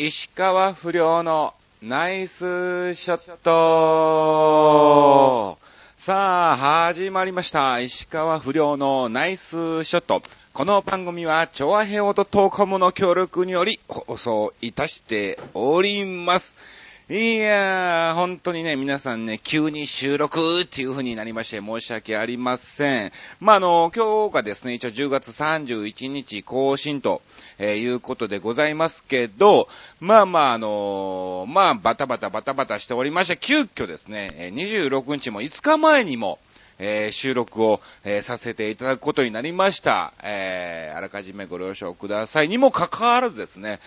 石川不良のナイスショットさあ、始まりました。石川不良のナイスショット。この番組は、超和平和とトーコムの協力により放送いたしております。いやー、本当にね、皆さんね、急に収録っていう風になりまして申し訳ありません。まあ、あの、今日がですね、一応10月31日更新と、えーいうことでございますけど、まあまあ、あのまあ、バタバタバタバタしておりまして、急遽ですね、26日も5日前にも、えー収録を、えーさせていただくことになりました。えーあらかじめご了承くださいにもかかわらずですね、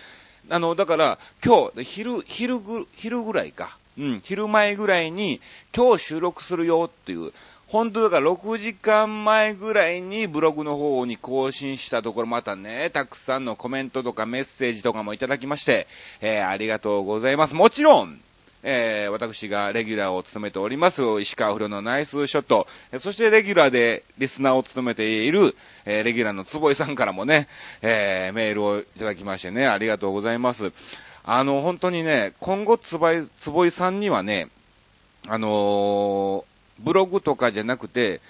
あの、だから、今日、昼、昼ぐ、昼ぐらいか。うん、昼前ぐらいに、今日収録するよっていう、本当だから6時間前ぐらいにブログの方に更新したところ、またね、たくさんのコメントとかメッセージとかもいただきまして、えーありがとうございます。もちろん、えー私がレギュラーを務めております、石川不良のナイスショット、そしてレギュラーでリスナーを務めている、えーレギュラーの坪井さんからもね、えーメールをいただきましてね、ありがとうございます。あの、本当にね、今後坪井、坪井さんにはね、あのブログとかじゃなくて、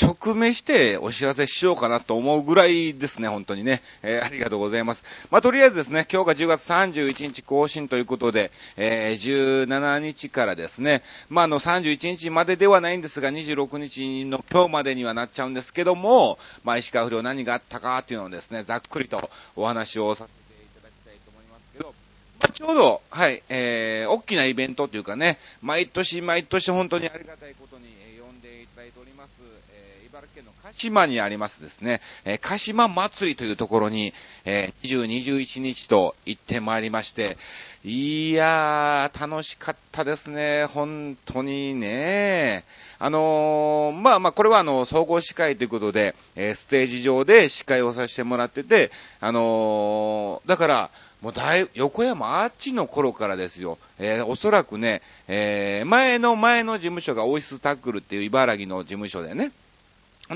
直名してお知らせしようかなと思うぐらいですね、本当にね。えーありがとうございます。まあ、とりあえずですね、今日が10月31日更新ということで、えー17日からですね、まあ、あの、31日までではないんですが、26日の今日までにはなっちゃうんですけども、まあ、石川不良何があったかっていうのをですね、ざっくりとお話をさせていただきたいと思いますけど、ま、ちょうど、はい、えー、大きなイベントというかね、毎年毎年本当にありがたいことに、え呼んでいただいております、県の鹿島にありますですね、え、鹿島祭りというところに、えー、20、21日と行ってまいりまして、いやー、楽しかったですね、本当にね。あのーまあまあ、これはあの、総合司会ということで、えーステージ上で司会をさせてもらってて、あのーだから、もうだい、横山あっちの頃からですよ。えーおそらくね、えー前の前の事務所がオイスタックルっていう茨城の事務所でね。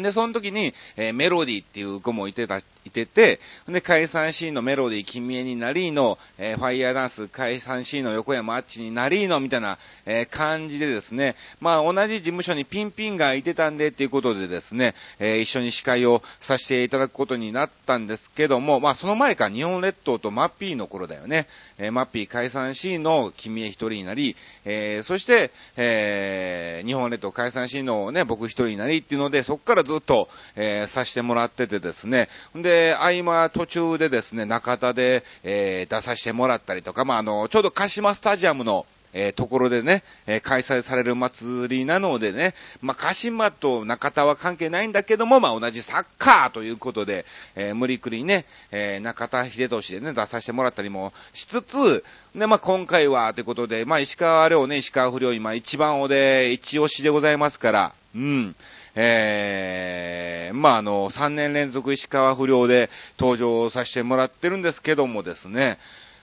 で、その時に、えーメロディーっていう子もいてた、いてて、で、解散シーンのメロディー、君へになりの、えーファイヤーダンス、解散シーンの横山あっちになりの、みたいな、えー感じでですね、まあ、同じ事務所にピンピンがいてたんでっていうことでですね、えー一緒に司会をさせていただくことになったんですけども、まあ、その前か、日本列島とマッピーの頃だよね。えーマッピー解散シーンの君へ一人になり、えーそして、えー日本列島解散シーンのね、僕一人になりっていうので、そこからずっと、えーさせてもらっててですね、で、合間途中でですね、中田で、えー出させてもらったりとか、まあ、あの、ちょうど鹿島スタジアムの、えーところでね、えー開催される祭りなのでね、まあ、鹿島と中田は関係ないんだけども、まあ、同じサッカーということで、えー無理くりね、え中田秀俊でね、出させてもらったりもしつつ、で、まあ、今回は、ということで、まあ、石川遼ね、石川不良今一番おで、一押しでございますから、うん。えー、まあ、あの、3年連続石川不良で登場させてもらってるんですけどもですね、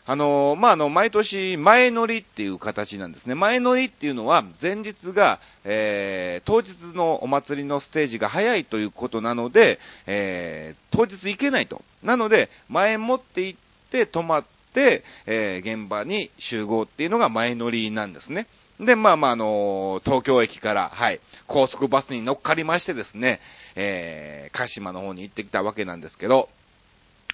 あの、まあ、あの、毎年前乗りっていう形なんですね。前乗りっていうのは、前日が、えー、当日のお祭りのステージが早いということなので、えー、当日行けないと。なので、前もって行って泊まって、えー、現場に集合っていうのが前乗りなんですね。で、まあまあ、あの東京駅から、はい、高速バスに乗っかりましてですね、えー、鹿島の方に行ってきたわけなんですけど、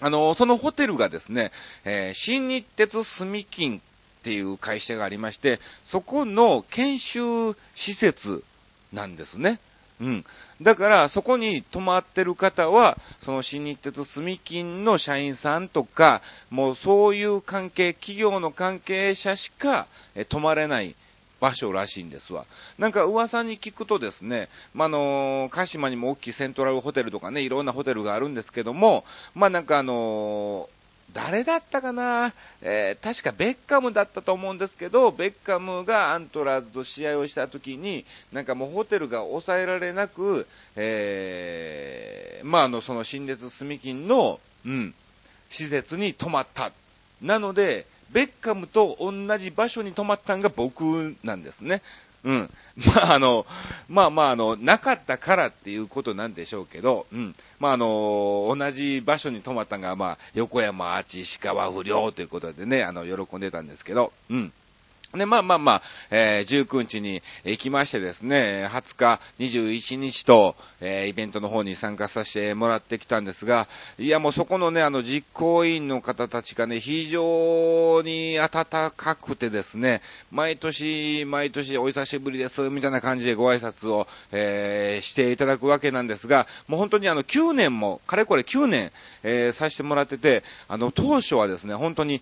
あのそのホテルがですね、えー新日鉄住金っていう会社がありまして、そこの研修施設なんですね。うん。だから、そこに泊まってる方は、その新日鉄住金の社員さんとか、もうそういう関係、企業の関係者しか、え泊まれない場所らしいんですわ。なんか噂に聞くとですね、まあ、あの鹿島にも大きいセントラルホテルとかね、いろんなホテルがあるんですけども、まあ、なんかあの誰だったかな、えー確かベッカムだったと思うんですけど、ベッカムがアントラーズと試合をしたときに、なんかもうホテルが抑えられなく、えーまあ、あの、その新熱住金の、うん、施設に泊まった。なので、ベッカムと同じ場所に泊まったんが僕なんですね。うん。まあ、あの、まあまあ、あの、なかったからっていうことなんでしょうけど、うん。まあ、あの、同じ場所に泊まったのが、まあ、横山アーチ石川不良ということでね、あの、喜んでたんですけど、うん。で、まあまあまあ、えー、19日に行きましてですね、20日、21日と、えー、イベントの方に参加させてもらってきたんですが、いやもうそこのね、あの実行委員の方たちがね、非常に温かくてですね、毎年、毎年お久しぶりです、みたいな感じでご挨拶を、えー、していただくわけなんですが、もう本当にあの9年も、かれこれ9年、えー、させてもらってて、あの当初はですね、本当に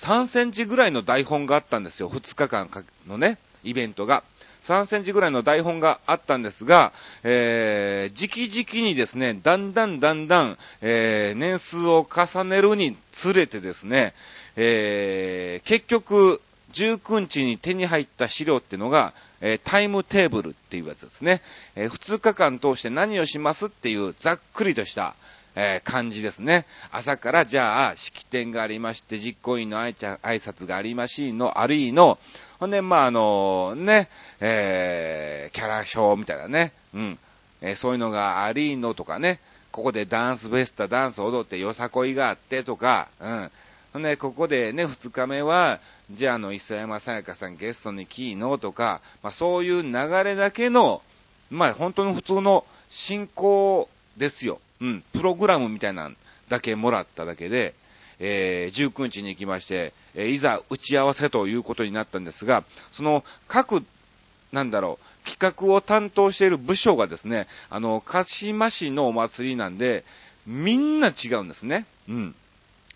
3センチぐらいの台本があったんですよ。2日間のね、イベントが。3センチぐらいの台本があったんですが、えー、時期々にですね、だんだんだんだん、えー、年数を重ねるにつれてですね、えー、結局、19日に手に入った資料っていうのが、えー、タイムテーブルっていうやつですね。えー、2日間通して何をしますっていうざっくりとした、えー、感じですね。朝からじゃあ、式典がありまして、実行委員の挨拶がありましの、あるいの、ほんで、まあ、あの、ね、えー、キャラショーみたいなね、うん、えー、そういうのがありのとかね、ここでダンスフェスタ、ダンス踊ってよさこいがあってとか、うん。ほんで、ここでね、二日目は、じゃあ、あの、磯山さやかさんゲストにキーのとか、まあ、そういう流れだけの、まあ、本当の普通の進行ですよ。うん、プログラムみたいなだけもらっただけで、えー、19日に行きまして、えー、いざ打ち合わせということになったんですが、その各、なんだろう、企画を担当している部署がですね、あの、鹿島市のお祭りなんで、みんな違うんですね。うん。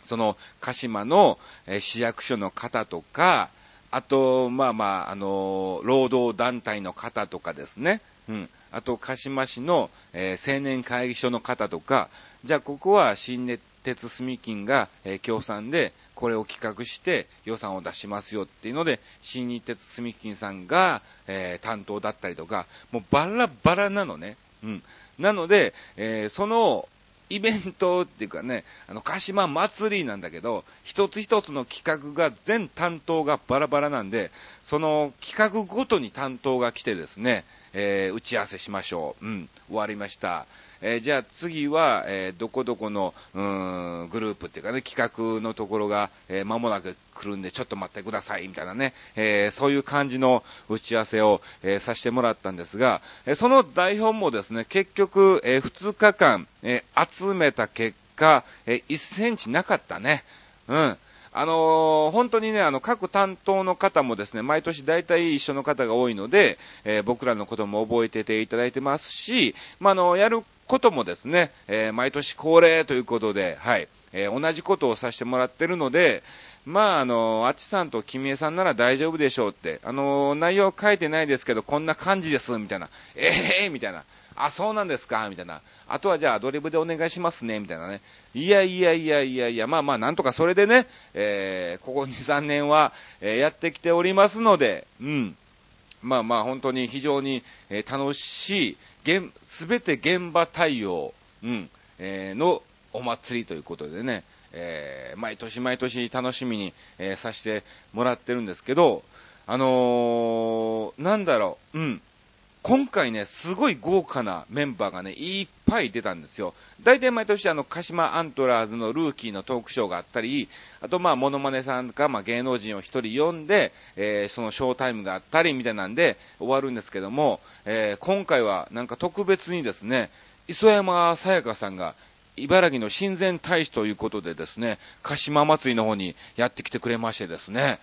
その、鹿島の、えー、市役所の方とか、あと、まあまあ、あの労働団体の方とかですね。うん。あと、鹿島市の、えー、青年会議所の方とか、じゃあここは新鉄住金が、えー、協賛で、これを企画して予算を出しますよっていうので、新日鉄住金さんが、えー、担当だったりとか、もうバラバラなのね。うん。なので、えー、その、イベントっていうかね、あの、鹿島祭りなんだけど、一つ一つの企画が全担当がバラバラなんで、その企画ごとに担当が来てですね、えー、打ち合わせしましょう。うん、終わりました。えー、じゃあ次は、えー、どこどこの、うん、グループっていうかね、企画のところが、えー、間もなく来るんで、ちょっと待ってください、みたいなね、えー、そういう感じの打ち合わせを、えー、させてもらったんですが、えー、その台本もですね、結局、えー、2日間、えー、集めた結果、えー、1センチなかったね。うん。あのー、本当にね、あの、各担当の方もですね、毎年大体一緒の方が多いので、えー、僕らのことも覚えてていただいてますし、ま、あの、やることもですね、えー、毎年恒例ということで、はい、え同じことをさせてもらってるので、まあ、あの、あっちさんと君江さんなら大丈夫でしょうって、あの、内容書いてないですけど、こんな感じです、みたいな。ええー、みたいな。あ、そうなんですかみたいな。あとはじゃあアドリブでお願いしますねみたいなね。いやいやいやいやいや、まあまあなんとかそれでね、えー、ここ2、3年は、えー、やってきておりますので、うん。まあまあ本当に非常に、えー、楽しい、すべて現場対応、うん、えー、のお祭りということでね、えー、毎年毎年楽しみに、えー、させてもらってるんですけど、あのー、なんだろう、うん。今回ね、すごい豪華なメンバーがね、いっぱい出たんですよ。大体毎年あの、鹿島アントラーズのルーキーのトークショーがあったり、あとまあ、モノマネさんか、まあ、芸能人を一人呼んで、えー、そのショータイムがあったりみたいなんで終わるんですけども、えー、今回はなんか特別にですね、磯山さやかさんが茨城の親善大使ということでですね、鹿島祭りの方にやってきてくれましてですね、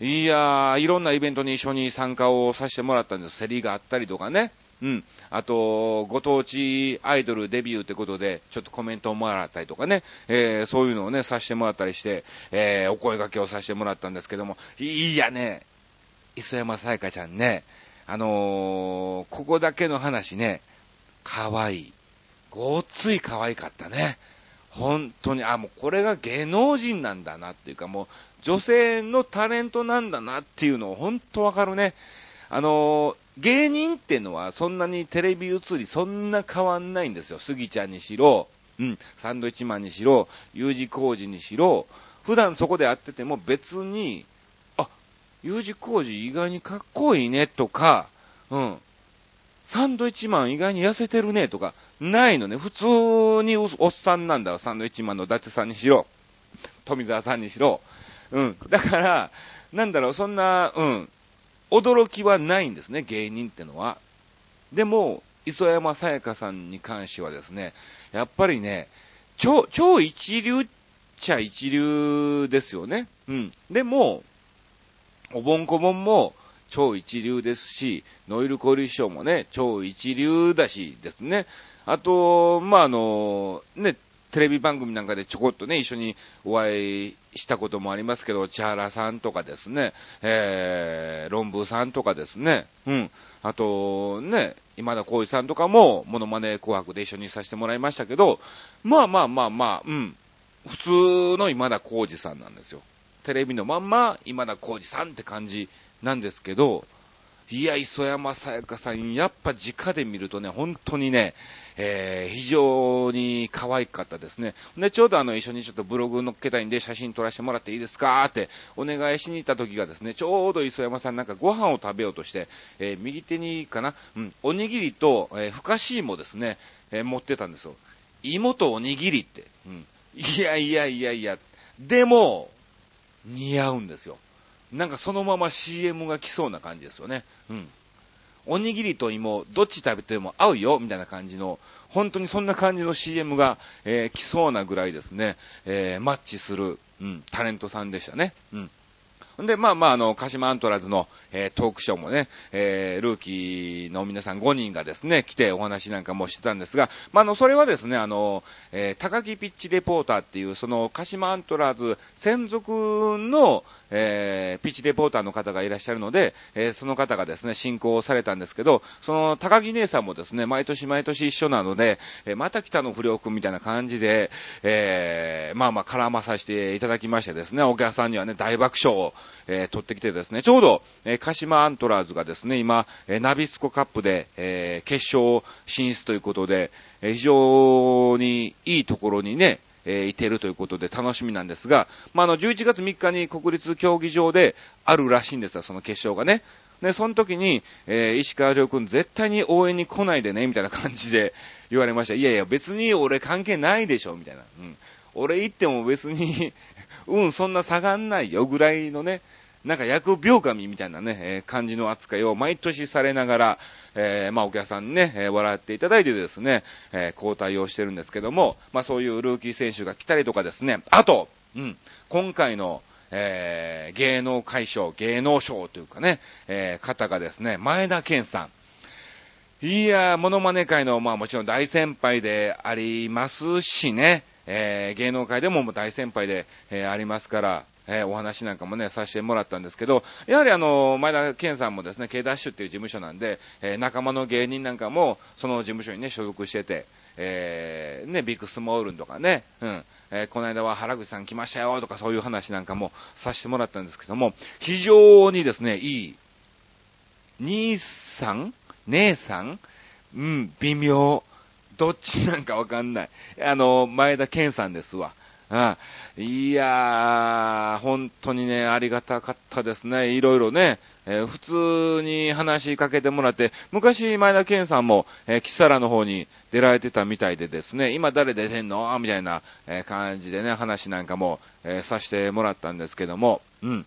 いやー、いろんなイベントに一緒に参加をさせてもらったんです。競りがあったりとかね。うん。あと、ご当地アイドルデビューってことで、ちょっとコメントをもらったりとかね、えー、そういうのをね、させてもらったりして、えー、お声掛けをさせてもらったんですけども、いいやね、磯山さやかちゃんね、あのー、ここだけの話ね、かわいい。ごっつい可愛かったね。本当に、あ、もうこれが芸能人なんだなっていうか、もう女性のタレントなんだなっていうのを本当わかるね。あの芸人ってのはそんなにテレビ映りそんな変わんないんですよ。スギちゃんにしろ、うん、サンドイッチマンにしろ、U 字工事にしろ、普段そこで会ってても別に、あ、U 字工事意外にかっこいいねとか、うん。サンドイッチマン意外に痩せてるねとか、ないのね。普通におっさんなんだよサンドイッチマンの伊達さんにしろ、富澤さんにしろ。うん。だから、なんだろう、そんな、うん。驚きはないんですね、芸人ってのは。でも、磯山さやかさんに関してはですね、やっぱりね、超、超一流っちゃ一流ですよね。うん。でも、おぼんこぼんも超一流ですし、ノイルコリショーもね、超一流だしですね。あと、まあ、あの、ね、テレビ番組なんかでちょこっとね、一緒にお会いしたこともありますけど、千原さんとかですね、えー、論文さんとかですね、うん。あと、ね、今田耕司さんとかも、モノマネ紅白で一緒にさせてもらいましたけど、まあまあまあまあ、うん。普通の今田耕司さんなんですよ。テレビのまんま、今田耕司さんって感じなんですけど、いや、磯山さやかさん、やっぱ直で見るとね、本当にね、えー、非常に可愛かったですね。で、ちょうどあの、一緒にちょっとブログ載っけたいんで、写真撮らせてもらっていいですかってお願いしに行った時がですね、ちょうど磯山さんなんかご飯を食べようとして、えー、右手にかな、うん、おにぎりと、えー、ふかし芋ですね、えー、持ってたんですよ。芋とおにぎりって。うん。いやいやいやいや、でも、似合うんですよ。なんかそのまま CM が来そうな感じですよね。うん。おにぎりと芋、どっち食べても合うよ、みたいな感じの、本当にそんな感じの CM が、えー、来そうなぐらいですね、えー、マッチする、うん、タレントさんでしたね。うん。んで、まあまあ、あの、鹿島アントラーズの、えー、トークショーもね、えー、ルーキーの皆さん5人がですね、来てお話なんかもしてたんですが、まあ、あの、それはですね、あの、えー、高木ピッチレポーターっていう、その、鹿島アントラーズ専属の、えー、ピッチレポーターの方がいらっしゃるので、えー、その方がですね、進行されたんですけど、その高木姉さんもですね、毎年毎年一緒なので、えー、また来たの不良くんみたいな感じで、えー、まあまあ絡まさせていただきましてですね、お客さんにはね、大爆笑を、えー、取ってきてですね、ちょうど、えー、鹿島アントラーズがですね、今、えー、ナビスコカップで、えー、決勝進出ということで、え、非常にいいところにね、えー、いてるということで楽しみなんですが、まあ、あの、11月3日に国立競技場であるらしいんですよ、その決勝がね。で、その時に、えー、石川遼君絶対に応援に来ないでね、みたいな感じで 言われました。いやいや、別に俺関係ないでしょ、みたいな。うん。俺行っても別に うん、そんな下がんないよ、ぐらいのね、なんか薬病神みたいなね、えー、感じの扱いを毎年されながら、えー、まあお客さんにね、えー、笑っていただいてですね、え交代をしてるんですけども、まあそういうルーキー選手が来たりとかですね、あと、うん、今回の、え芸能会賞、芸能賞というかね、え方がですね、前田健さん。いやモノマネ界の、まあもちろん大先輩でありますしね、えー、芸能界でも大先輩で、えー、ありますから、えー、お話なんかもね、させてもらったんですけど、やはりあの、前田健さんもですね、K ダッシュっていう事務所なんで、えー、仲間の芸人なんかも、その事務所にね、所属してて、えー、ね、ビッグスモールンとかね、うん、えー、この間は原口さん来ましたよとかそういう話なんかもさせてもらったんですけども、非常にですね、いい、兄さん姉さんうん、微妙。どっちなんかわかんない。あの、前田健さんですわ。いやー、本当にね、ありがたかったですね。いろいろね、えー、普通に話しかけてもらって、昔前田健さんも、えー、キサラの方に出られてたみたいでですね、今誰出てんの？みたいな、えー、感じでね、話なんかも、えさせてもらったんですけども、うん。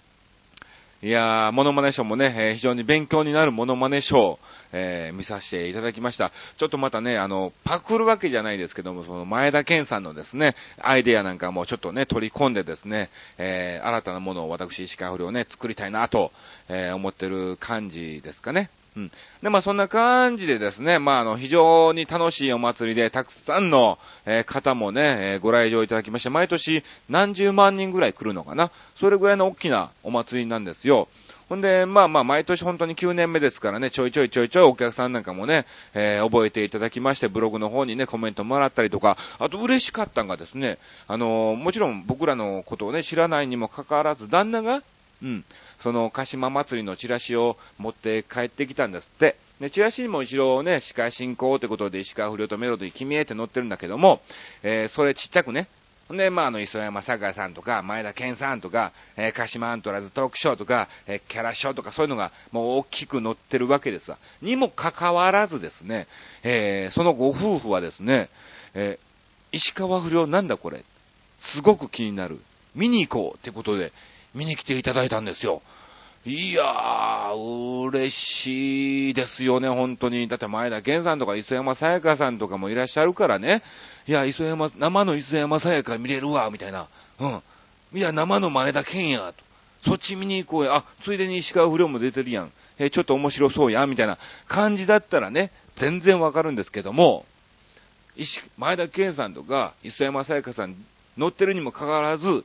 いやー、モノマネショーもね、えー、非常に勉強になるモノマネショー、えー、見させていただきました。ちょっとまたね、あの、パクるわけじゃないですけども、その前田健さんのですね、アイデアなんかもちょっとね、取り込んでですね、えー、新たなものを私、石川不良ね、作りたいなと、えー、思ってる感じですかね。うん。で、まあそんな感じでですね、まああの、非常に楽しいお祭りで、たくさんの、えー、方もね、えー、ご来場いただきまして、毎年何十万人ぐらい来るのかな。それぐらいの大きなお祭りなんですよ。ほんで、まあまあ、毎年本当に9年目ですからね、ちょいちょいちょいちょいお客さんなんかもね、えー、覚えていただきまして、ブログの方にね、コメントもらったりとか、あと嬉しかったのがですね、あのー、もちろん僕らのことをね、知らないにもかかわらず、旦那が、うん、その鹿島祭りのチラシを持って帰ってきたんですって。で、チラシにも後ろね、司会進行ってことで石川不良とメロディー君へって載ってるんだけども、えー、それちっちゃくね、んで、まあ、あの、磯山坂さんとか、前田健さんとか、えー、鹿島アントラーズトークショーとか、えー、キャラショーとか、そういうのが、もう大きく載ってるわけですわ。にもかかわらずですね、えー、そのご夫婦はですね、えー、石川不良なんだこれ。すごく気になる。見に行こうってことで、見に来ていただいたんですよ。いやー、嬉しいですよね、本当に。だって前田健さんとか磯山さやかさんとかもいらっしゃるからね。いや、磯山、生の磯山さやか見れるわ、みたいな。うん。いや、生の前田健や、と。そっち見に行こうや。あ、ついでに石川不良も出てるやん。え、ちょっと面白そうや、みたいな感じだったらね、全然わかるんですけども、石、前田健さんとか磯山さやかさん乗ってるにもかかわらず、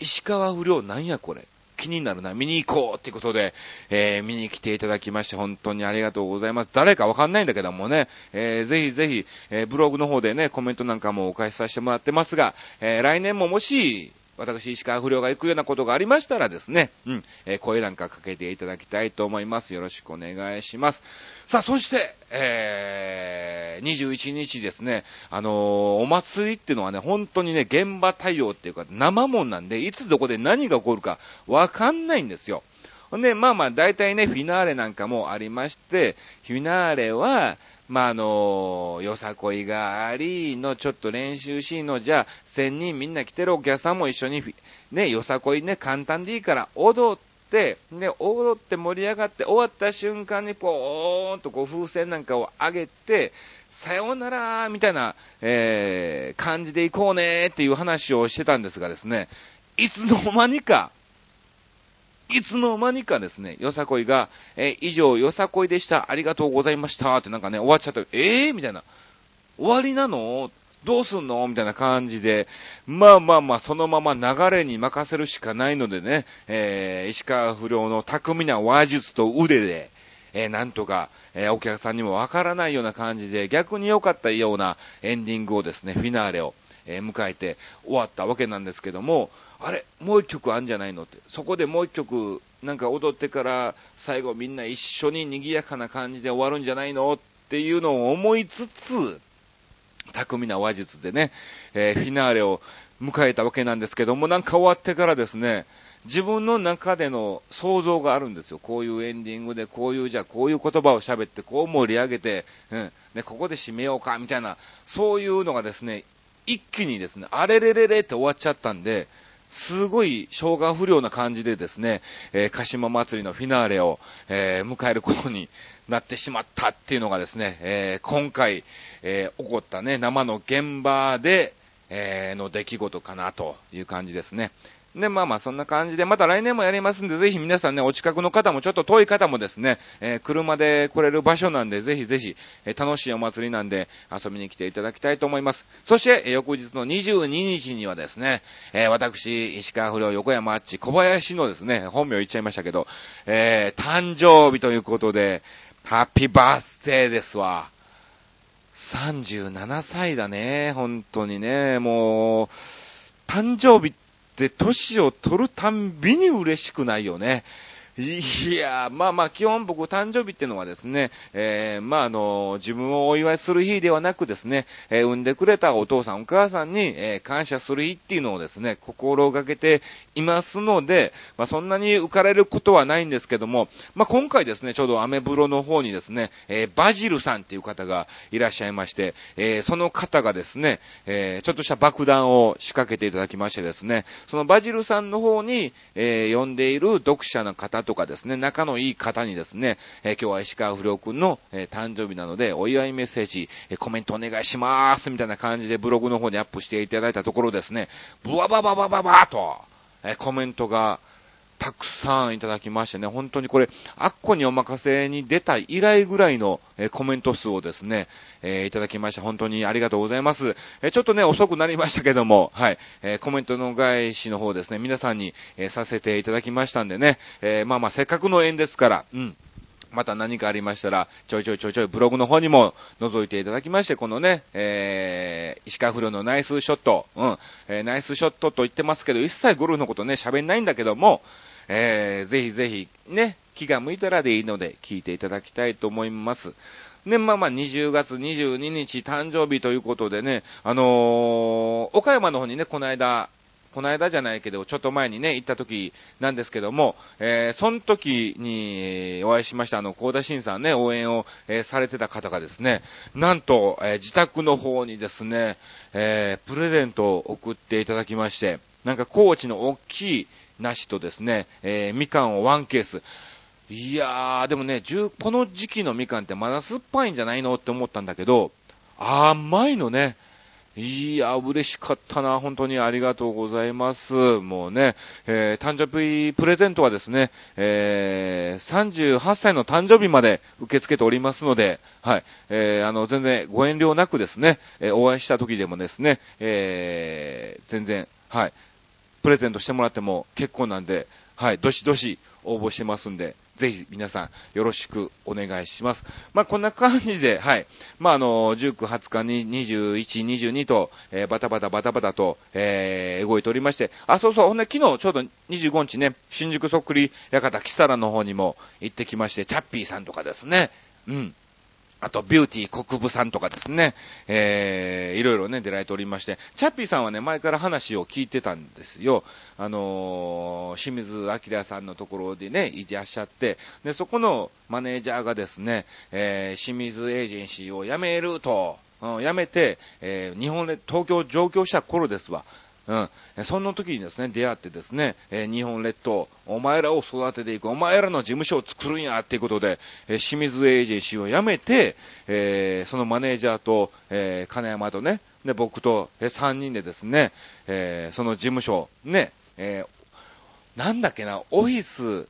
石川不良なんやこれ。気になるな、見に行こうってことで、えー、見に来ていただきまして、本当にありがとうございます。誰かわかんないんだけどもね、えー、ぜひぜひ、えー、ブログの方でね、コメントなんかもお返しさせてもらってますが、えー、来年ももし、私、石川不良が行くようなことがありましたらですね、うん、えー、声なんかかけていただきたいと思います。よろしくお願いします。さあ、そして、えー、21日ですね、あのー、お祭りっていうのはね、本当にね、現場対応っていうか、生もんなんで、いつどこで何が起こるかわかんないんですよ。ほんで、まあまあ、大体ね、フィナーレなんかもありまして、フィナーレは、まあ、あの、よさこいがありの、ちょっと練習シーンの、じゃあ、千人みんな来てるお客さんも一緒に、ね、よさこいね、簡単でいいから踊って、で、踊って盛り上がって、終わった瞬間に、ぽーんとこう風船なんかを上げて、さようならみたいな、えー、感じで行こうねっていう話をしてたんですがですね、いつの間にか、いつの間にかですね、よさこいが、え以上、よさこいでした。ありがとうございました。ってなんかね、終わっちゃった。ええー、みたいな。終わりなの？どうすんの？みたいな感じで、まあまあまあ、そのまま流れに任せるしかないのでね、えー、石川不良の巧みな話術と腕で、えー、なんとか、えー、お客さんにもわからないような感じで、逆に良かったようなエンディングをですね、フィナーレを、えー、迎えて終わったわけなんですけども、あれ、もう一曲あんじゃないのって、そこでもう一曲、なんか踊ってから最後みんな一緒に賑やかな感じで終わるんじゃないのっていうのを思いつつ、巧みな話術でね、えー、フィナーレを迎えたわけなんですけども、なんか終わってからですね、自分の中での想像があるんですよ。こういうエンディングで、こういう、じゃあこういう言葉を喋って、こう盛り上げて、うん、で、ここで締めようか、みたいな、そういうのがですね、一気にですね、あれれれれって終わっちゃったんで、すごい生姜不良な感じでですね、えー、鹿島祭りのフィナーレを、えー、迎えることになってしまったっていうのがですね、えー、今回、え起こったね、生の現場で、えの出来事かなという感じですね。で、まあまあそんな感じで、また来年もやりますんで、ぜひ皆さんね、お近くの方もちょっと遠い方もですね、えー、車で来れる場所なんで、ぜひぜひ、えー、楽しいお祭りなんで、遊びに来ていただきたいと思います。そして、えー、翌日の22日にはですね、え私、石川不良横山あっち小林のですね、本名言っちゃいましたけど、え誕生日ということで、ハッピーバースデーですわ。37歳だね、本当にね、もう、誕生日で、年を取るたんびに嬉しくないよね。いやまあまあ、基本僕、誕生日っていうのはですね、えー、まああの、自分をお祝いする日ではなくですね、えー、産んでくれたお父さんお母さんに、えー、感謝する日っていうのをですね、心がけていますので、まあそんなに浮かれることはないんですけども、まあ今回ですね、ちょうどアメブロの方にですね、えー、バジルさんっていう方がいらっしゃいまして、えー、その方がですね、えー、ちょっとした爆弾を仕掛けていただきましてですね、そのバジルさんの方に、えー、呼んでいる読者の方とかですね、仲のいい方にですね、えー、今日は石川不良くんの、えー、誕生日なので、お祝いメッセージ、えー、コメントお願いします、みたいな感じでブログの方にアップしていただいたところですね、ブワバババババーと、えコメントが、たくさんいただきましてね、本当にこれ、アッコにお任せに出た以来ぐらいの、えコメント数をですね、えー、いただきまして。本当にありがとうございます。えちょっとね、遅くなりましたけども、はい、えコメントの返しの方ですね、皆さんに、えさせていただきましたんでね、えまあまあ、せっかくの縁ですから、うん。また何かありましたら、ちょいちょいちょいちょいブログの方にも覗いていただきまして、このね、えー、石川不良のナイスショット、うん、えー、ナイスショットと言ってますけど、一切ゴルフのことね、喋んないんだけども、えー、ぜひぜひ、ね、気が向いたらでいいので、聞いていただきたいと思います。ね、まあまあ20月22日誕生日ということでね、あのー、岡山の方にね、この間、この間じゃないけど、ちょっと前にね、行った時なんですけども、えー、その時にお会いしました、あの、高田新さんね、応援を、えー、されてた方がですね、なんと、えー、自宅の方にですね、えー、プレゼントを送っていただきまして、なんか高知の大きい梨とですね、えー、みかんをワンケース、いやー、でもね、この時期のみかんってまだ酸っぱいんじゃないのって思ったんだけど、甘いのね。いや、嬉しかったな。本当にありがとうございます。もうね、えー、誕生日プレゼントはですね、えー、38歳の誕生日まで受け付けておりますので、はい、えー、あの、全然ご遠慮なくですね、え、お会いした時でもですね、えー、全然、はい、プレゼントしてもらっても結構なんで、はい、どしどし応募してますんで、ぜひ皆さんよろしくお願いします。まあ、こんな感じで、はい。まあ、あの、19、20日に21、22と、えー、バタバタバタバタと、えー、動いておりまして、あ、そうそう、ほんで昨日ちょうど25日ね、新宿そっくり館キサラの方にも行ってきまして、チャッピーさんとかですね、うん。あと、ビューティー国分さんとかですね、えー、いろいろね、出られておりまして、チャッピーさんはね、前から話を聞いてたんですよ。あのー、清水明さんのところでね、いらっしゃって、で、そこのマネージャーがですね、えー、清水エージェンシーを辞めると、うん、辞めて、えー、日本で、東京上京した頃ですわ。うん。その時にですね、出会ってですね、えー、日本列島、お前らを育てていく、お前らの事務所を作るんや、っていうことで、えー、清水エージェンシーを辞めて、えー、そのマネージャーと、え、金山とね、で、僕と、えー、3人でですね、え、その事務所、ね、え、なんだっけな、オフィス、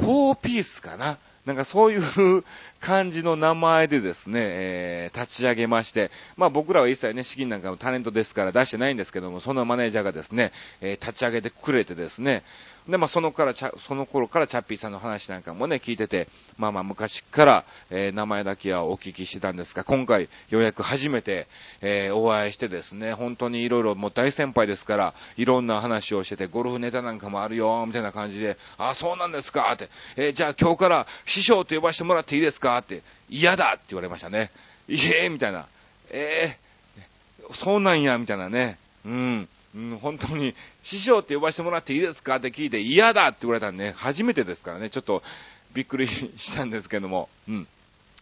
4ピースかな。なんかそういう感じの名前でですね、えー、立ち上げまして、まあ僕らは一切ね、資金なんかのタレントですから出してないんですけども、そのマネージャーがですね、えー、立ち上げてくれてですね、で、まあそのから、その頃からチャッピーさんの話なんかもね、聞いてて、まあまあ昔から、えー、名前だけはお聞きしてたんですが、今回ようやく初めて、えー、お会いしてですね、本当にいろいろもう大先輩ですから、いろんな話をしてて、ゴルフネタなんかもあるよ、みたいな感じで、あ、そうなんですかって、えー、じゃあ今日から師匠と呼ばせてもらっていいですかって、嫌だって言われましたね。いえー、みたいな。えー、そうなんや、みたいなね。うん。うん、本当に、師匠って呼ばせてもらっていいですかって聞いて、嫌だって言われたんでね、初めてですからね、ちょっとびっくりしたんですけども、うん。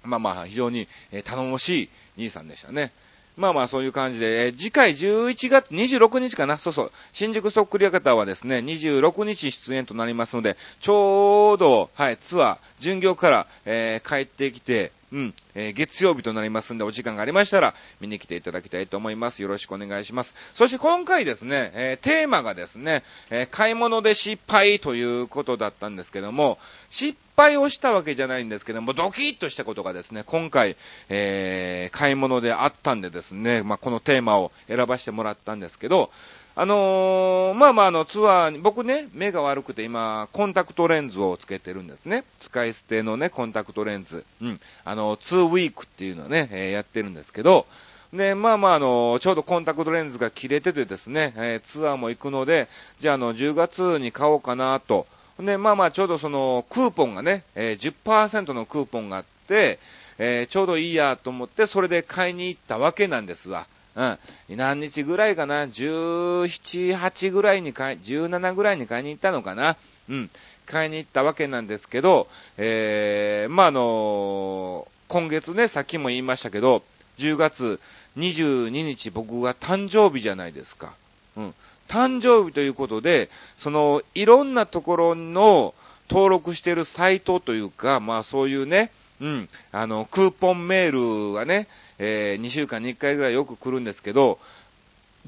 まあまあ、非常に、頼もしい兄さんでしたね。まあまあそういう感じで、え次回11月26日かなそうそう。新宿そっくり方はですね、26日出演となりますので、ちょうど、はい、ツアー、巡業から、えー、帰ってきて、うん、えー、月曜日となりますんで、お時間がありましたら、見に来ていただきたいと思います。よろしくお願いします。そして今回ですね、えー、テーマがですね、え、買い物で失敗ということだったんですけども、失敗をしたわけじゃないんですけども、ドキッとしたことがですね、今回、え、買い物であったんでですね、まあ、このテーマを選ばせてもらったんですけど、あのー、まあまあ、あの、ツアーに僕ね、目が悪くて今、コンタクトレンズをつけてるんですね。使い捨てのね、コンタクトレンズ。うん。あの、2ウィークっていうのをね、えー、やってるんですけど、で、まあまあ、あの、ちょうどコンタクトレンズが切れててですね、えー、ツアーも行くので、じゃあ、あの、10月に買おうかなと。で、まあまあ、ちょうどその、クーポンがね、えー、10%のクーポンがあって、えー、ちょうどいいやと思って、それで買いに行ったわけなんですわ。うん。何日ぐらいかな ?17、8ぐらいに買い、17ぐらいに買いに行ったのかな？うん。買いに行ったわけなんですけど、えー、まあ、あのー、今月ね、さっきも言いましたけど、10月22日僕が誕生日じゃないですか。うん。誕生日ということで、その、いろんなところの登録してるサイトというか、まあそういうね、うん、あの、クーポンメールがね、えー、2週間に1回ぐらいよく来るんですけど、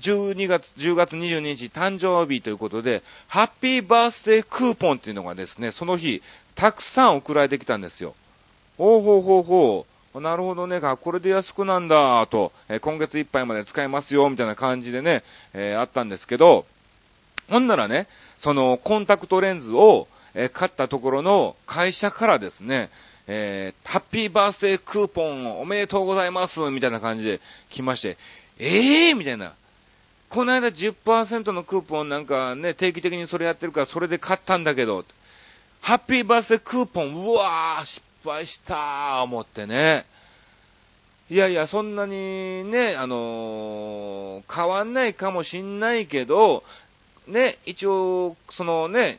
12月、10月22日誕生日ということで、ハッピーバースデークーポンっていうのがですね、その日、たくさん送られてきたんですよ。ほうほうほうほう。なるほどね、これで安くなんだ、と、えー、今月いっぱいまで使えますよ、みたいな感じでね、えー、あったんですけど、ほんならね、そのコンタクトレンズを、えー、買ったところの会社からですね、えー、ハッピーバースデークーポンおめでとうございますみたいな感じで来まして、ええー、みたいな。この間10%のクーポンなんかね、定期的にそれやってるからそれで買ったんだけど、ハッピーバースデークーポン、うわー、失敗したー、思ってね。いやいや、そんなにね、あのー変わんないかもしんないけど、ね、一応、そのね、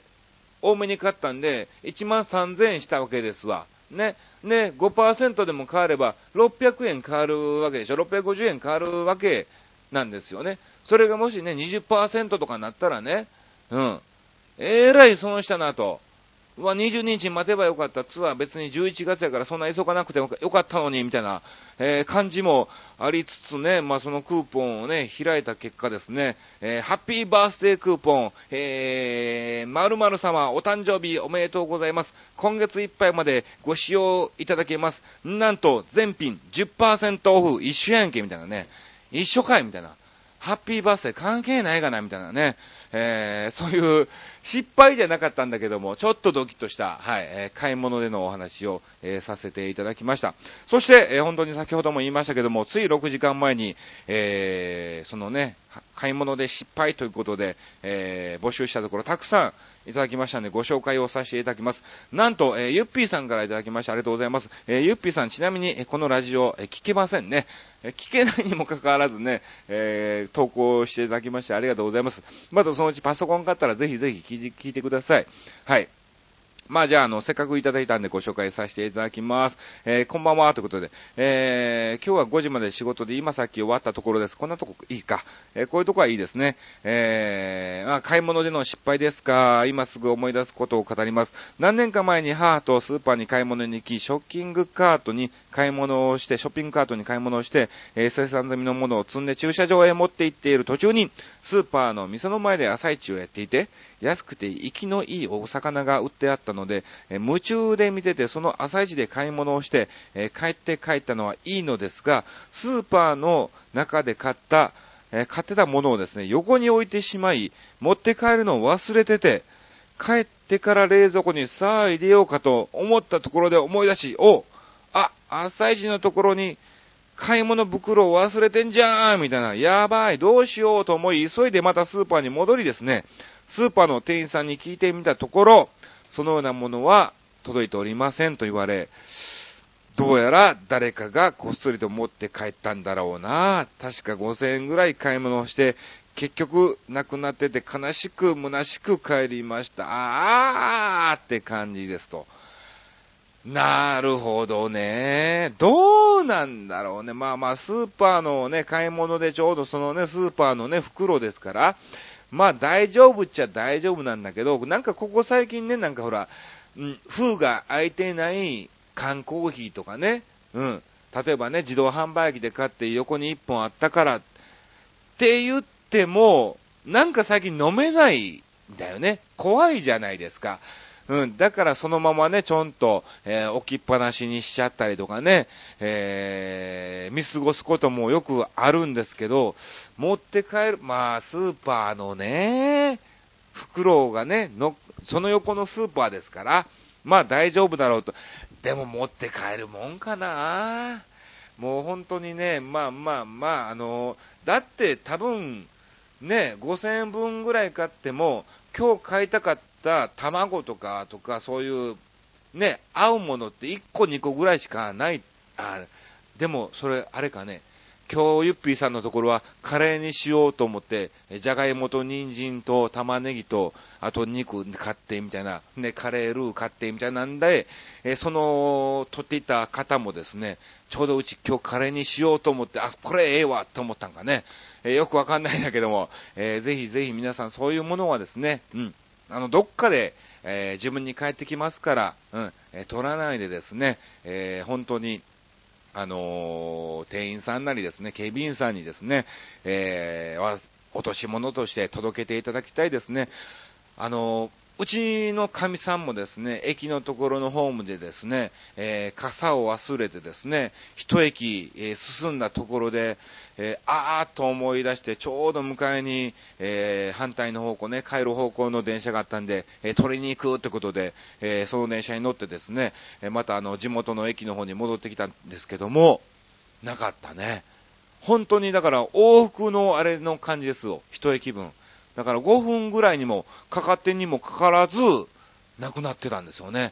多めに買ったんで、1万3000円したわけですわ。ね。ね、5%でも変われば、600円変わるわけでしょ。650円変わるわけなんですよね。それがもしね、20%とかなったらね、うん。えらい損したなと。うわ、22日待てばよかった。ツアー別に11月やからそんな急がなくてよかったのに、みたいな、えー、感じもありつつね、まあ、そのクーポンをね、開いた結果ですね、えー、ハッピーバースデークーポン、えー、〇〇様、お誕生日おめでとうございます。今月いっぱいまでご使用いただけます。なんと、全品10%オフ一緒やんけ、みたいなね。一緒かい、みたいな。ハッピーバースデー関係ないかな、みたいなね。えー、そういう失敗じゃなかったんだけども、ちょっとドキッとした、はい、えー、買い物でのお話を、えー、させていただきました。そして、え本当に先ほども言いましたけども、つい6時間前に、えそのね、買い物で失敗ということで、え募集したところ、たくさんいただきましたので、ご紹介をさせていただきます。なんと、えゆっぴーさんからいただきました。ありがとうございます。えゆっぴーさん、ちなみに、このラジオ、え聞けませんね。え聞けないにもかかわらずね、え投稿していただきまして、ありがとうございます。またそのうちパソコン買ったらぜひぜひ聞いてください。はい。まあじゃあ、あの、せっかくいただいたんでご紹介させていただきます。えー、こんばんは、ということで、えー、今日は5時まで仕事で今さっき終わったところです。こんなとこいいか？えー、こういうとこはいいですね。えー、まあ、買い物での失敗ですか？今すぐ思い出すことを語ります。何年か前に母とスーパーに買い物に行き、ショッキングカートに買い物をして、ショッピングカートに買い物をして、えー、生産済みのものを積んで駐車場へ持って行っている途中に、スーパーの店の前で朝市をやっていて、安くて生きのいいお魚が売ってあったので、え夢中で見てて、その朝市で買い物をして、え帰って帰ったのはいいのですが、スーパーの中で買った、え買ってたものをですね、横に置いてしまい、持って帰るのを忘れてて、帰ってから冷蔵庫にさあ入れようかと思ったところで思い出し、おあ、朝市のところに買い物袋を忘れてんじゃーんみたいな、やばい、どうしようと思い、急いでまたスーパーに戻りですね、スーパーの店員さんに聞いてみたところ、そのようなものは届いておりませんと言われ、どうやら誰かがこっそりと持って帰ったんだろうな。確か5000円ぐらい買い物をして、結局なくなってて悲しく虚しく帰りました。あーって感じですと。なるほどね。どうなんだろうね。まあまあ、スーパーのね、買い物でちょうどそのね、スーパーのね、袋ですから、まあ大丈夫っちゃ大丈夫なんだけど、なんかここ最近ね、なんかほら、うん、封が開いてない缶コーヒーとかね、うん、例えばね、自動販売機で買って横に1本あったからって言っても、なんか最近飲めないんだよね。怖いじゃないですか。うん、だからそのままね、ちょんと、えー、置きっぱなしにしちゃったりとかね、えー、見過ごすこともよくあるんですけど、持って帰る、まあ、スーパーのね、袋がね、の、その横のスーパーですから、まあ大丈夫だろうと。でも持って帰るもんかなもう本当にね、まあまあまあ、あの、だって多分、ね、5000円分ぐらい買っても、今日買いたかった卵とか、とか、そういう、ね、合うものって1個2個ぐらいしかない。あ、でも、それ、あれかね、今日ゆっぴーさんのところはカレーにしようと思って、じゃがいもと人参と玉ねぎと、あと肉買ってみたいな、ね、カレールー買ってみたいなんで、えその、取っていた方もですね、ちょうどうち今日カレーにしようと思って、あ、これええわって思ったんかね。えよくわかんないんだけども、えー、ぜひぜひ皆さんそういうものはですね、うん、あの、どっかで、えー、自分に帰ってきますから、うん、えー、取らないでですね、え本当に、あの店員さんなりですね、警備員さんにですね、え落とし物として届けていただきたいですね。あのうちのかみさんもですね、駅のところのホームでですね、えー、傘を忘れてですね、一駅、えー、進んだところで、えー、あーっと思い出して、ちょうど向かいに、え反対の方向ね、帰る方向の電車があったんで、え取りに行くってことで、えその電車に乗ってですね、えまたあの、地元の駅の方に戻ってきたんですけども、なかったね。本当にだから往復のあれの感じですよ。一駅分。だから5分ぐらいにもかかってにもかからず、亡くなってたんですよね。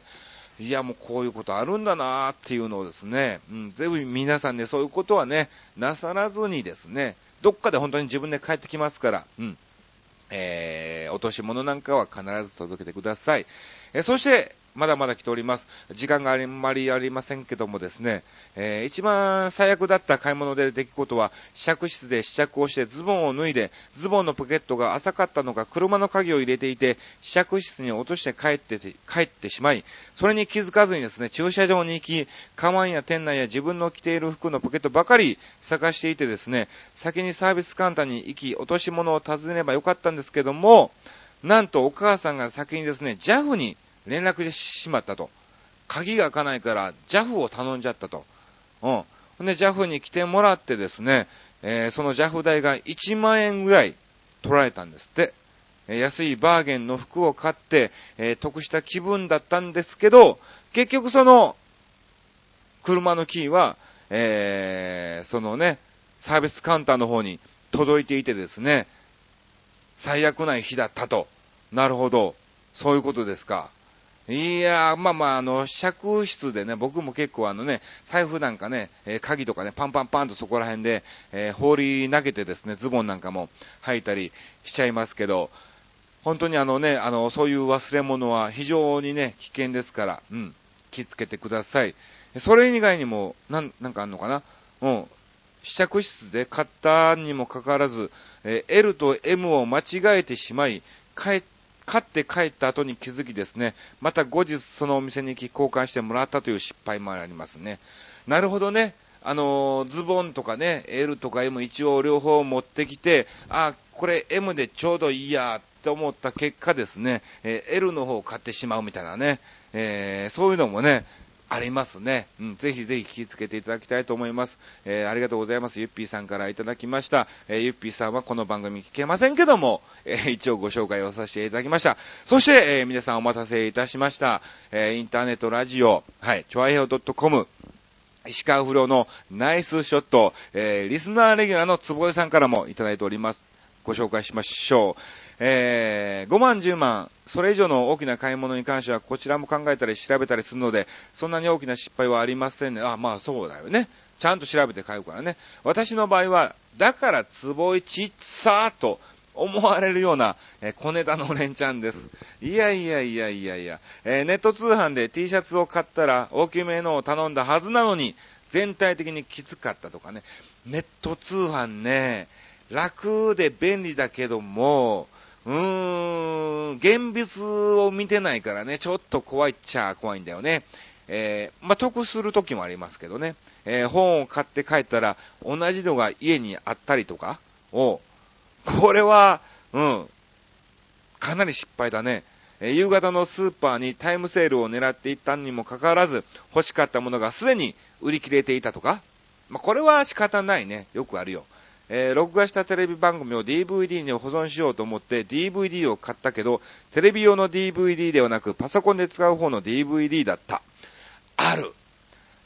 いや、もうこういうことあるんだなっていうのをですね、うん、全部皆さんね、そういうことはね、なさらずにですね、どっかで本当に自分で帰ってきますから、うん。えー、落とし物なんかは必ず届けてください。えー、そして、まだまだ来ております。時間があんまりありませんけどもですね、えー、一番最悪だった買い物で出来事は、試着室で試着をしてズボンを脱いで、ズボンのポケットが浅かったのか車の鍵を入れていて、試着室に落として帰ってて、帰ってしまい、それに気づかずにですね、駐車場に行き、カバンや店内や自分の着ている服のポケットばかり探していてですね、先にサービスカウンターに行き、落とし物を尋ねればよかったんですけども、なんとお母さんが先にですね、JAF に連絡してしまったと。鍵が開かないから JAF を頼んじゃったと。うん。ほんで JAF に来てもらってですね、えー、その JAF 代が1万円ぐらい取られたんですって。え安いバーゲンの服を買って、えー、得した気分だったんですけど、結局その、車のキーは、えー、そのね、サービスカウンターの方に届いていてですね、最悪ない日だったと。なるほど。そういうことですか。いやまあまあ、あの、試着室でね、僕も結構あのね、財布なんかね、えー、鍵とかね、パンパンパンとそこら辺で、えー、放り投げてですね、ズボンなんかも履いたりしちゃいますけど、本当にあのね、あの、そういう忘れ物は非常にね、危険ですから、うん、気つけてください。それ以外にも、なん、なんかあんのかな？うん。試着室で買ったにもかかわらず、えー、L と M を間違えてしまい、帰って買って帰った後に気づきですね、また後日そのお店に行き交換してもらったという失敗もありますね。なるほどね。あのズボンとかね、L とか M 一応両方持ってきて、あ、これ M でちょうどいいやって思った結果ですね、えー、L の方を買ってしまうみたいなね、えー、そういうのもね、ありますね。うん、ぜひぜひ気をつけていただきたいと思います。えー、ありがとうございます。ゆっぴーさんからいただきました。えー、ゆっぴーさんはこの番組聞けませんけども、えー、一応ご紹介をさせていただきました。そして、え、皆さんお待たせいたしました。え、インターネットラジオ、はい、ちょあへお .com、石川不良のナイスショット、え、リスナーレギュラーの坪井さんからもいただいております。ご紹介しましょう。えー、5万、10万、それ以上の大きな買い物に関しては、こちらも考えたり調べたりするので、そんなに大きな失敗はありませんね。あ、まあそうだよね。ちゃんと調べて買うからね。私の場合は、だから壺いちっさーと思われるような、えー、小ネタの連チャンです。いやいやいやいやいや、えー、ネット通販で T シャツを買ったら大きめのを頼んだはずなのに、全体的にきつかったとかね。ネット通販ね、楽で便利だけども、うーん、現物を見てないからね、ちょっと怖いっちゃ怖いんだよね。えー、まあ、得する時もありますけどね。えー、本を買って帰ったら、同じのが家にあったりとかを、これは、うん、かなり失敗だね。えー、夕方のスーパーにタイムセールを狙っていったにもかかわらず、欲しかったものがすでに売り切れていたとか。まあ、これは仕方ないね。よくあるよ。えー、録画したテレビ番組を DVD に保存しようと思って DVD を買ったけど、テレビ用の DVD ではなくパソコンで使う方の DVD だった。ある。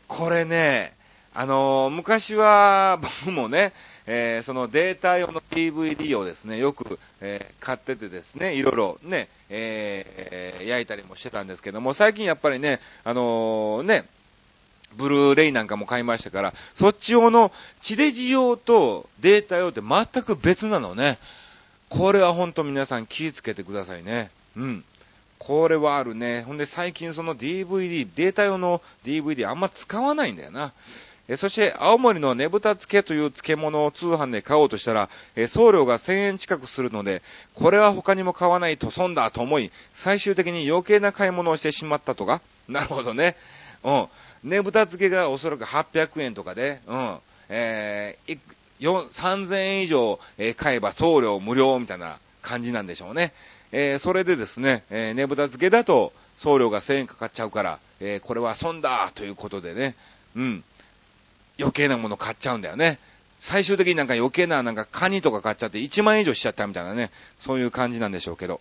これね、あのー、昔は僕もね、えー、そのデータ用の DVD をですね、よく、えー、買っててですね、いろいろね、え焼いたりもしてたんですけども、最近やっぱりね、あのね、ブルーレイなんかも買いましたから、そっち用の地デジ用とデータ用って全く別なのね。これはほんと皆さん気をつけてくださいね。うん。これはあるね。ほんで最近その DVD、データ用の DVD あんま使わないんだよな。えそして、青森のねぶた漬けという漬物を通販で買おうとしたら、え送料が1000円近くするので、これは他にも買わないと損だと思い、最終的に余計な買い物をしてしまったとか？なるほどね。うん。ねぶた漬けがおそらく800円とかで、うん、えー、3000円以上、え、買えば送料無料みたいな感じなんでしょうね。えー、それでですね、えー、ねぶた漬けだと送料が1000円かかっちゃうから、えー、これは損だということでね、うん、余計なもの買っちゃうんだよね。最終的になんか余計ななんかカニとか買っちゃって1万円以上しちゃったみたいなね、そういう感じなんでしょうけど。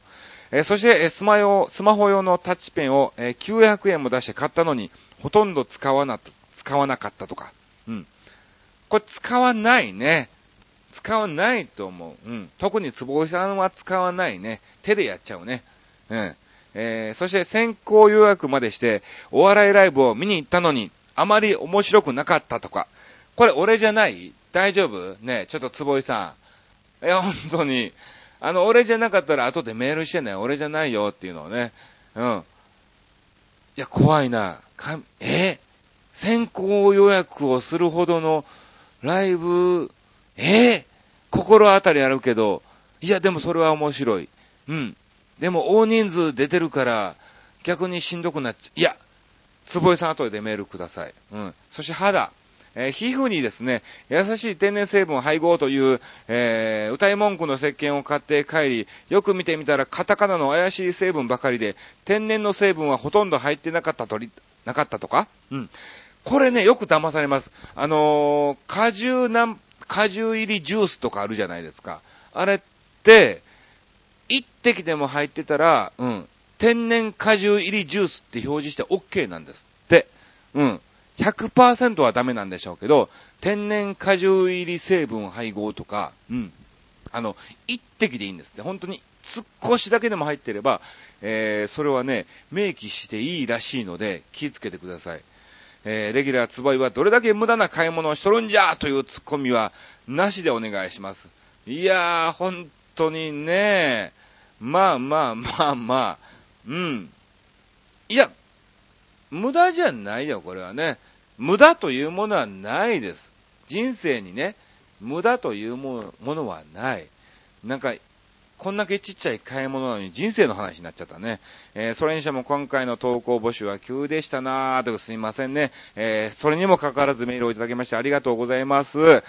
えー、そして、えスマ用、スマホ用のタッチペンを、えー、900円も出して買ったのに、ほとんど使わな、使わなかったとか。うん。これ使わないね。使わないと思う。うん。特に坪井さんは使わないね。手でやっちゃうね。うん。えー、そして先行予約までして、お笑いライブを見に行ったのに、あまり面白くなかったとか。これ俺じゃない？大丈夫？ねちょっと坪井さん。いや、本当に。あの、俺じゃなかったら後でメールしてね、俺じゃないよっていうのをね。うん。いや、怖いな。かえ？先行予約をするほどのライブ、え？心当たりあるけど、いや、でもそれは面白い。うん。でも大人数出てるから、逆にしんどくなっちゃ、いや、坪井さん後でメールください。うん。そして肌。えー、皮膚にですね、優しい天然成分配合という、えー、歌い文句の石鹸を買って帰り、よく見てみたらカタカナの怪しい成分ばかりで、天然の成分はほとんど入ってなかったとり、なかったとか？うん。これね、よく騙されます。あのー、果汁なん、果汁入りジュースとかあるじゃないですか。あれって、一滴でも入ってたら、うん、天然果汁入りジュースって表示して OK なんですって。うん。100%はダメなんでしょうけど、天然果汁入り成分配合とか、うん。あの、一滴でいいんですって。本当に、少しだけでも入ってれば、えー、それはね、明記していいらしいので、気をつけてください。えー、レギュラーつばいはどれだけ無駄な買い物をしとるんじゃというツッコミは、なしでお願いします。いやー、本当にね、まあまあまあまあ、うん。いや、無駄じゃないよ、これはね。無駄というものはないです。人生にね、無駄というものはない。なんか、こんだけちっちゃい買い物なのに人生の話になっちゃったね。えー、それにしても今回の投稿募集は急でしたなぁとかすいませんね。えー、それにもかかわらずメールをいただきましてありがとうございます。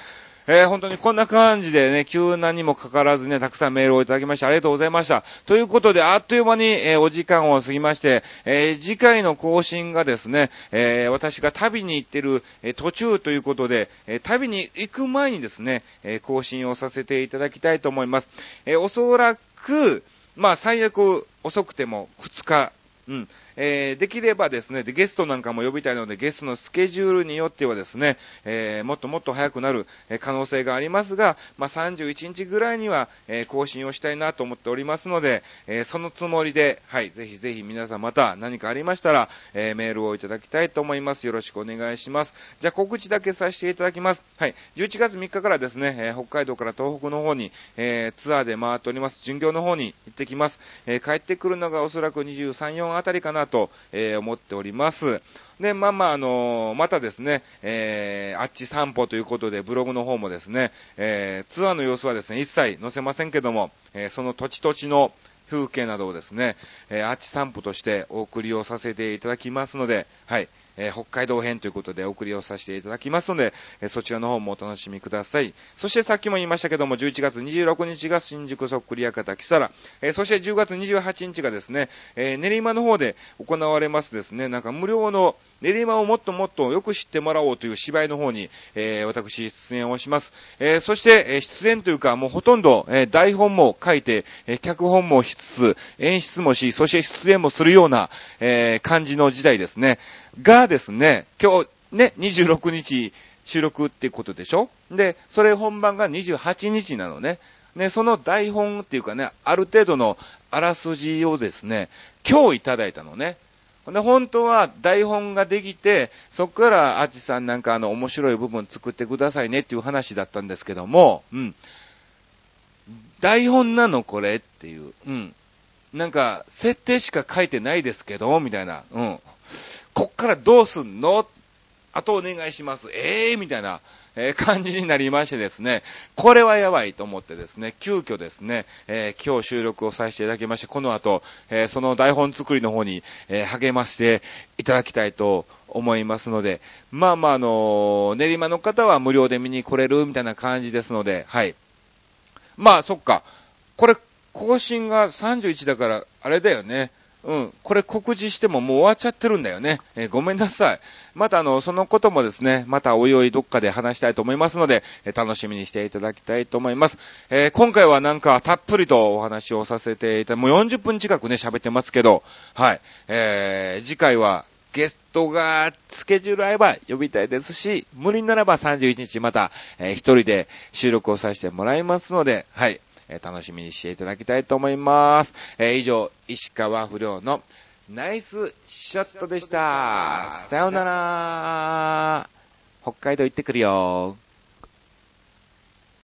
えー、本当にこんな感じでね、急なにもかからずね、たくさんメールをいただきましてありがとうございました。ということで、あっという間に、えー、お時間を過ぎまして、えー、次回の更新がですね、え私が旅に行ってる、え途中ということで、え旅に行く前にですね、え更新をさせていただきたいと思います。えおそらく、まあ、最悪遅くても2日、うん。えー、できればですねで、ゲストなんかも呼びたいので、ゲストのスケジュールによってはですね、えー、もっともっと早くなる可能性がありますが、まあ、31日ぐらいには、えー、更新をしたいなと思っておりますので、えそのつもりで、はい、ぜひぜひ皆さんまた何かありましたら、えメールをいただきたいと思います。よろしくお願いします。じゃあ告知だけさせていただきます。はい、11月3日からですね、え北海道から東北の方に、えツアーで回っております。巡業の方に行ってきます。え帰ってくるのがおそらく23、4あたりかなと、えー、思っております。で、まあまあ、あのー、またですね、えー、あっち散歩ということで、ブログの方もですね、えー、ツアーの様子はですね、一切載せませんけども、えー、その土地土地の風景などをですね、えー、あっち散歩としてお送りをさせていただきますので、はい、えー、北海道編ということでお送りをさせていただきますので、えー、そちらの方もお楽しみください。そしてさっきも言いましたけども、11月26日が新宿そっくり館木更、えー、そして10月28日がですね、え練馬の方で行われますですね、なんか無料の練馬をもっともっとよく知ってもらおうという芝居の方に、えー、私出演をします。えー、そして、えー、出演というか、もうほとんど、え台本も書いて、え脚本もしつつ、演出もし、そして出演もするような、え感じの時代ですね。がですね、今日、ね、26日収録ってことでしょ？で、それ本番が28日なのね。ね、その台本っていうかね、ある程度のあらすじをですね、今日いただいたのね。で、本当は台本ができて、そこからあちさんなんかあの面白い部分作ってくださいねっていう話だったんですけども、うん。台本なのこれっていう、うん。なんか、設定しか書いてないですけど、みたいな、うん。こっからどうすんの？あとお願いします。ええー、みたいな、えー、感じになりましてですね、これはやばいと思ってですね、急遽ですね、えー、今日収録をさせていただきまして、この後、えその台本作りの方に、え励ましていただきたいと思いますので、まあまあ、あの練馬の方は無料で見に来れるみたいな感じですので、はい。まあ、そっか。これ、更新が31だから、あれだよね。うん。これ告知してももう終わっちゃってるんだよね。えー、ごめんなさい。またあの、そのこともですね、またおいおいどっかで話したいと思いますので、えー、楽しみにしていただきたいと思います。えー、今回はなんかたっぷりとお話をさせていただもう40分近くね、喋ってますけど、はい。えー、次回はゲストがスケジュール合えば呼びたいですし、無理ならば31日また、えー、一人で収録をさせてもらいますので、はい。え楽しみにしていただきたいと思います。え以上、石川不良のナイスショットでした。さよなら。北海道行ってくるよ。